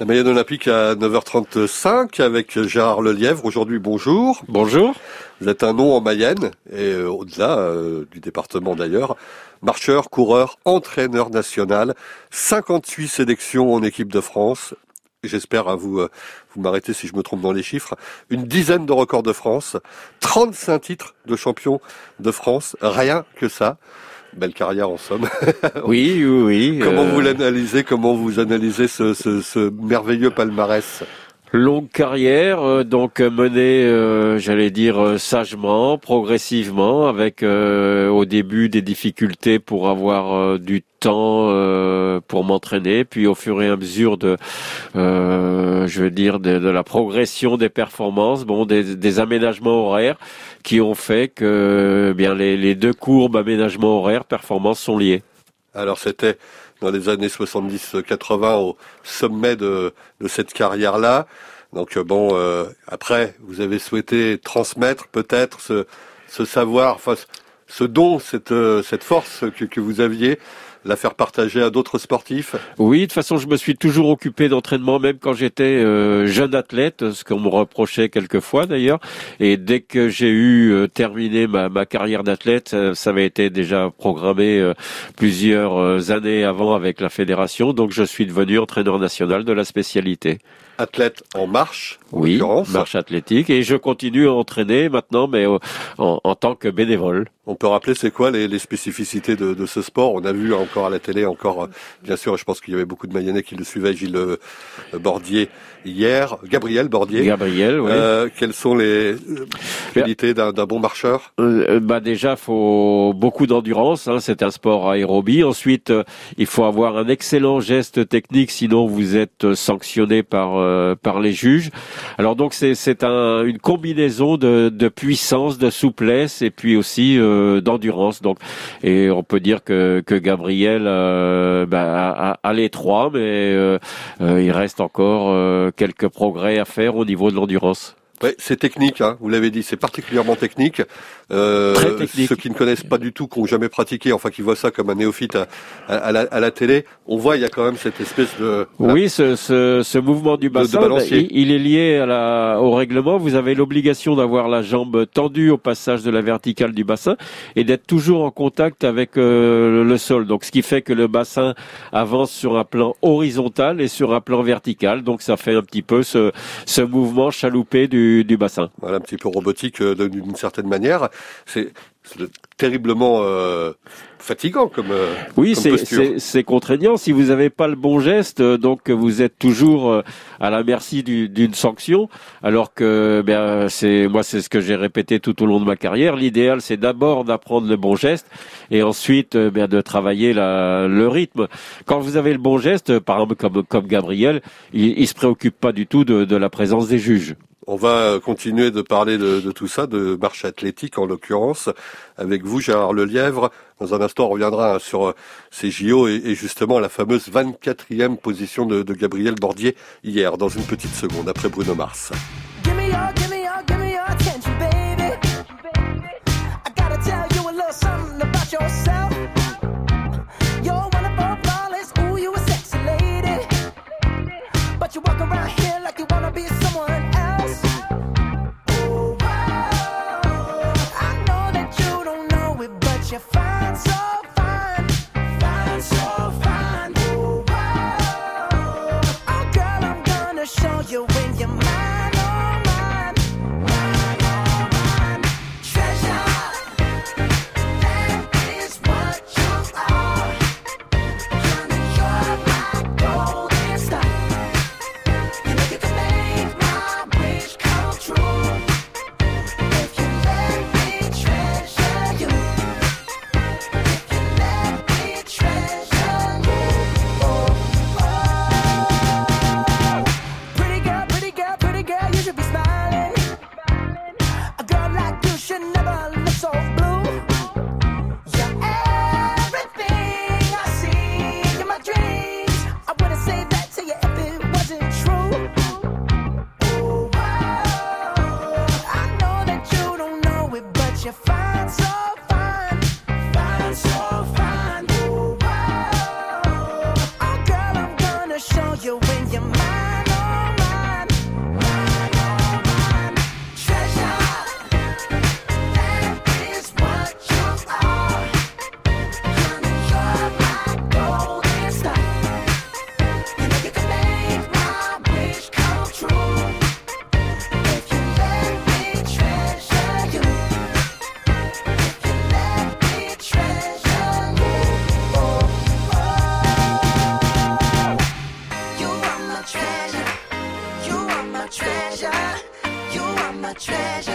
La Mayenne Olympique à 9h35 avec Gérard Lelièvre. Aujourd'hui, bonjour. Bonjour. Vous êtes un nom en Mayenne et euh, au-delà euh, du département d'ailleurs. Marcheur, coureur, entraîneur national, 58 sélections en équipe de France. J'espère à vous, euh, vous m'arrêtez si je me trompe dans les chiffres. Une dizaine de records de France, 35 titres de champion de France, rien que ça. Belle carrière en somme. oui, oui, oui. Comment vous l'analysez? Comment vous analysez ce, ce, ce merveilleux palmarès? Longue carrière, euh, donc menée, euh, j'allais dire euh, sagement, progressivement, avec au début des difficultés pour avoir du temps pour m'entraîner, puis au fur et à mesure de, je veux dire, de, la progression des performances, bon, des, aménagements horaires qui ont fait que bien les, deux courbes aménagement horaire performance sont liées. Alors c'était dans les années 70-80 au sommet de, de cette carrière-là. Donc euh, bon, euh, après, vous avez souhaité transmettre peut-être ce, ce savoir, enfin, ce don, cette, euh, cette force que, que vous aviez la faire partager à d'autres sportifs Oui, de toute façon, je me suis toujours occupé d'entraînement, même quand j'étais euh, jeune athlète, ce qu'on me reprochait quelquefois d'ailleurs. Et dès que j'ai eu euh, terminé ma, ma carrière d'athlète, ça, avait été déjà programmé euh, plusieurs années avant avec la fédération. Donc, je suis devenu entraîneur national de la spécialité. Athlète en marche, oui, marche athlétique, et je continue à entraîner maintenant, mais en, en tant que bénévole. On peut rappeler c'est quoi les, les spécificités de, de, ce sport? On a vu encore à la télé, encore euh, bien sûr, je pense qu'il y avait beaucoup de Mayennais qui le suivaient, Gilles euh, Bordier hier, Gabriel Bordier. Gabriel, oui. Euh, quelles sont les qualités d'un bon marcheur? Bah déjà, faut beaucoup d'endurance. Hein, c'est un sport aérobie. Ensuite, il faut avoir un excellent geste technique, sinon vous êtes sanctionné par par les juges. Alors donc c'est c'est un, une combinaison de, de puissance, de souplesse et puis aussi d'endurance. Donc, et on peut dire que, que Gabriel euh, bah, a, les trois, mais euh, euh, il reste encore quelques progrès à faire au niveau de l'endurance. Ouais, c'est technique, hein, vous l'avez dit, c'est particulièrement technique. Euh, Ceux qui ne connaissent pas du tout, qui n'ont jamais pratiqué, enfin qui voient ça comme un néophyte à, à, la, à, la, télé, on voit il y a quand même cette espèce de... Oui, ce, ce, ce mouvement du bassin, bah, il, est lié à la, au règlement. Vous avez l'obligation d'avoir la jambe tendue au passage de la verticale du bassin et d'être toujours en contact avec euh, le sol. Donc ce qui fait que le bassin avance sur un plan horizontal et sur un plan vertical. Donc ça fait un petit peu ce, ce mouvement chaloupé du du, bassin. Voilà, un petit peu robotique euh, d'une certaine manière. C'est terriblement euh, fatigant comme euh, oui c'est contraignant. Si vous n'avez pas le bon geste donc vous êtes toujours à la merci d'une sanction. Alors que ben c'est moi c'est ce que j'ai répété tout au long de ma carrière. L'idéal c'est d'abord d'apprendre le bon geste et ensuite ben, de travailler la, le rythme. Quand vous avez le bon geste par exemple comme comme Gabriel il, il se préoccupe pas du tout de, de la présence des juges on va continuer de parler de, tout ça, de marche athlétique en l'occurrence, avec vous Gérard Lelièvre. Dans un instant, on reviendra sur euh, ces JO et, justement la fameuse 24e position de, de Gabriel Bordier hier, dans une petite seconde, après Bruno Mars. Treasure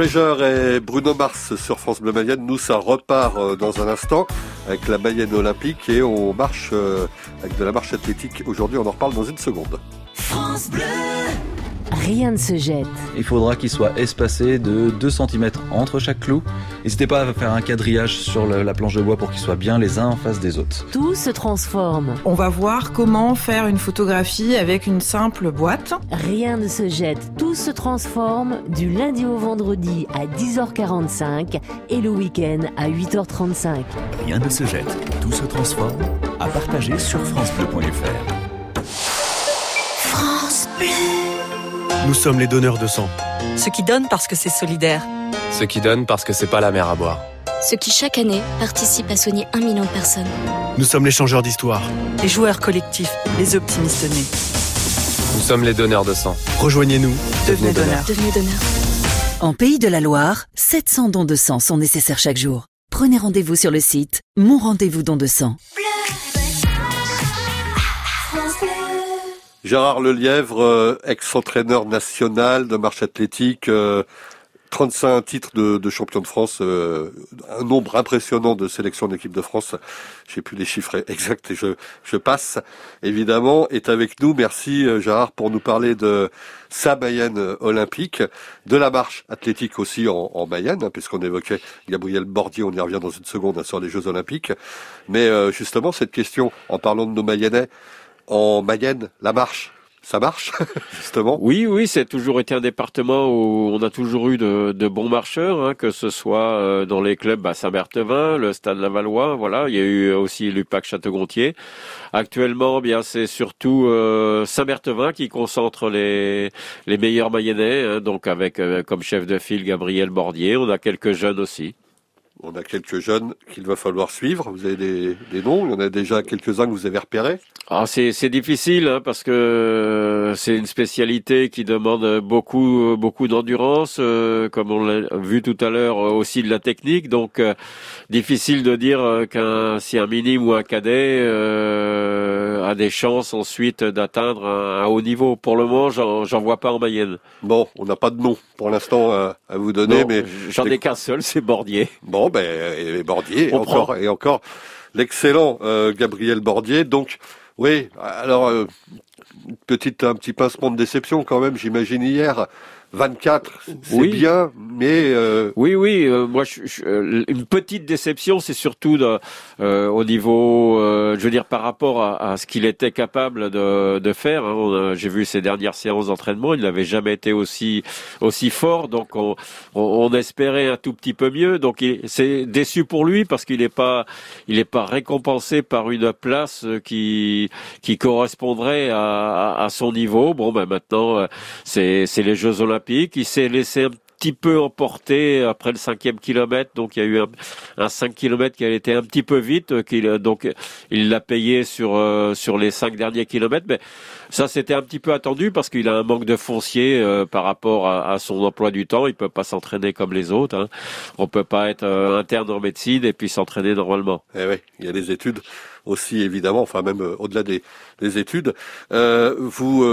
et Bruno Mars sur France Bleu Mayenne. Nous, ça repart euh, dans un instant avec la Mayenne olympique et on marche euh, avec de la marche athlétique. Aujourd'hui, on en reparle dans une seconde. Rien ne se jette. Il faudra qu'il soit espacé de 2 cm entre chaque clou. N'hésitez pas à faire un quadrillage sur la planche de bois pour qu'ils soient bien les uns en face des autres. Tout se transforme. On va voir comment faire une photographie avec une simple boîte. Rien ne se jette, tout se transforme du lundi au vendredi à 10h45 et le week-end à 8h35. Rien ne se jette, tout se transforme. À partager sur francebleu.fr. France Bleu. Nous sommes les donneurs de sang. Ceux qui donnent parce que c'est solidaire. Ceux qui donnent parce que c'est pas la mer à boire. Ceux qui chaque année participent à soigner un million de personnes. Nous sommes les changeurs d'histoire. Les joueurs collectifs, les optimistes nés. Nous sommes les donneurs de sang. Rejoignez-nous. Devenez, donneurs. Devenez donneur. En Pays de la Loire, 700 dons de sang sont nécessaires chaque jour. Prenez rendez-vous sur le site Mon Rendez-vous Don de sang. Gérard Lelièvre, euh, ex-entraîneur national de marche athlétique, 35 euh, titres de, champion de France, euh, un nombre impressionnant de sélections d'équipe de France. J'ai plus les chiffres exacts et je, je passe. Évidemment, est avec nous. Merci Gérard pour nous parler de sa Mayenne olympique, de la marche athlétique aussi en, en Mayenne, hein, puisqu'on évoquait Gabriel Bordier, on y revient dans une seconde hein, sur les Jeux olympiques. Mais justement, cette question, en parlant de nos Mayennais, en Mayenne, la marche, ça marche, justement Oui, oui, c'est toujours été un département où on a toujours eu de, bons marcheurs, hein, que ce soit euh, dans les clubs à Saint-Berthevin, le Stade Lavallois, voilà. Il y a eu aussi l'UPAC Château-Gontier. Actuellement, bien, c'est surtout euh, Saint-Berthevin qui concentre les les meilleurs Mayennais, hein, donc avec euh, comme chef de file Gabriel Bordier. On a quelques jeunes aussi. On a quelques jeunes qu'il va falloir suivre. Vous avez des, des noms? Il y en a déjà quelques-uns que vous avez repérés? Ah, c'est, difficile hein, parce que c'est une spécialité qui demande beaucoup beaucoup d'endurance, euh, comme on l'a vu tout à l'heure aussi de la technique. Donc euh, difficile de dire qu'un si un minime ou un cadet euh, a des chances ensuite d'atteindre un, haut niveau. Pour le moment, j'en, vois pas en Mayenne. Bon, on n'a pas de nom pour l'instant à, vous donner, mais j'en ai qu'un seul, c'est Bordier. Bon, ben, Bordier, encore et encore l'excellent euh, Gabriel Bordier. Donc, oui, alors, euh, petite, un petit pincement de déception quand même, j'imagine hier. 24, c'est bien, mais euh... oui, oui. Euh, moi, je, euh, une petite déception, c'est surtout de, euh, au niveau, je veux dire, par rapport à, à ce qu'il était capable de, de faire. Hein. J'ai vu ses dernières séances d'entraînement, il n'avait jamais été aussi aussi fort, donc on, on, espérait un tout petit peu mieux. Donc c'est déçu pour lui parce qu'il n'est pas il n'est pas récompensé par une place qui qui correspondrait à, à, son niveau. Bon, ben maintenant, c'est c'est les Jeux Olympiques il s'est laissé petit peu emporter après le cinquième kilomètre. Donc il y a eu un, un 5 kilomètres qui a été un petit peu vite. Euh, qu'il donc il l'a payé sur euh, sur les cinq derniers kilomètres. Mais ça c'était un petit peu attendu parce qu'il a un manque de foncier euh, par rapport à, son emploi du temps. Il peut pas s'entraîner comme les autres. Hein. On peut pas être interne en médecine et puis s'entraîner normalement. Eh oui, il y a des études aussi évidemment, enfin même au-delà des, des, études. vous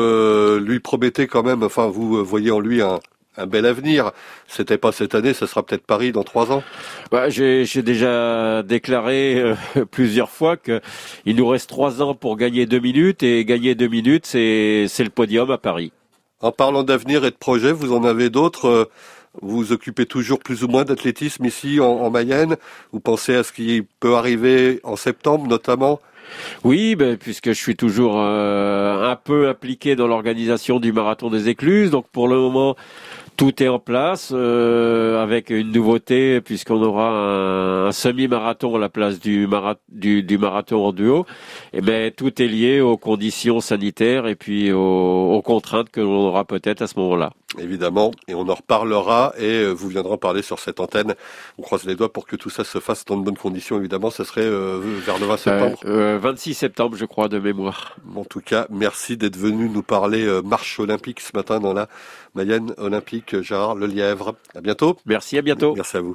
lui promettez quand même, enfin vous voyez en lui un, un bel avenir. C'était pas cette année, ce sera peut-être Paris dans trois ans. Bah, j'ai déjà déclaré euh, plusieurs fois que il nous reste trois ans pour gagner deux minutes et gagner deux minutes, c'est c'est le podium à Paris. En parlant d'avenir et de projets, vous en avez d'autres. Euh, vous vous occupez toujours plus ou moins d'athlétisme ici en, Mayenne? Vous pensez à ce qui peut arriver en septembre, notamment? Oui, ben, puisque je suis toujours euh, un peu impliqué dans l'organisation du marathon des écluses. Donc pour le moment, tout est en place euh, avec une nouveauté puisqu'on aura un, semi-marathon à la place du, du, marathon en duo. Et ben tout est lié aux conditions sanitaires et puis aux, aux contraintes que l'on aura peut-être à ce moment-là. Évidemment, et on en reparlera et euh, vous viendrez en parler sur cette antenne. On croise les doigts pour que tout ça se fasse dans de bonnes conditions. Évidemment, ça serait euh, vers le 20 septembre. Euh, euh, 26 septembre, je crois, de mémoire. En tout cas, merci d'être venu nous parler marche olympique ce matin dans la Mayenne olympique. Gérard Lelièvre. À bientôt. Merci, à bientôt. Merci à vous.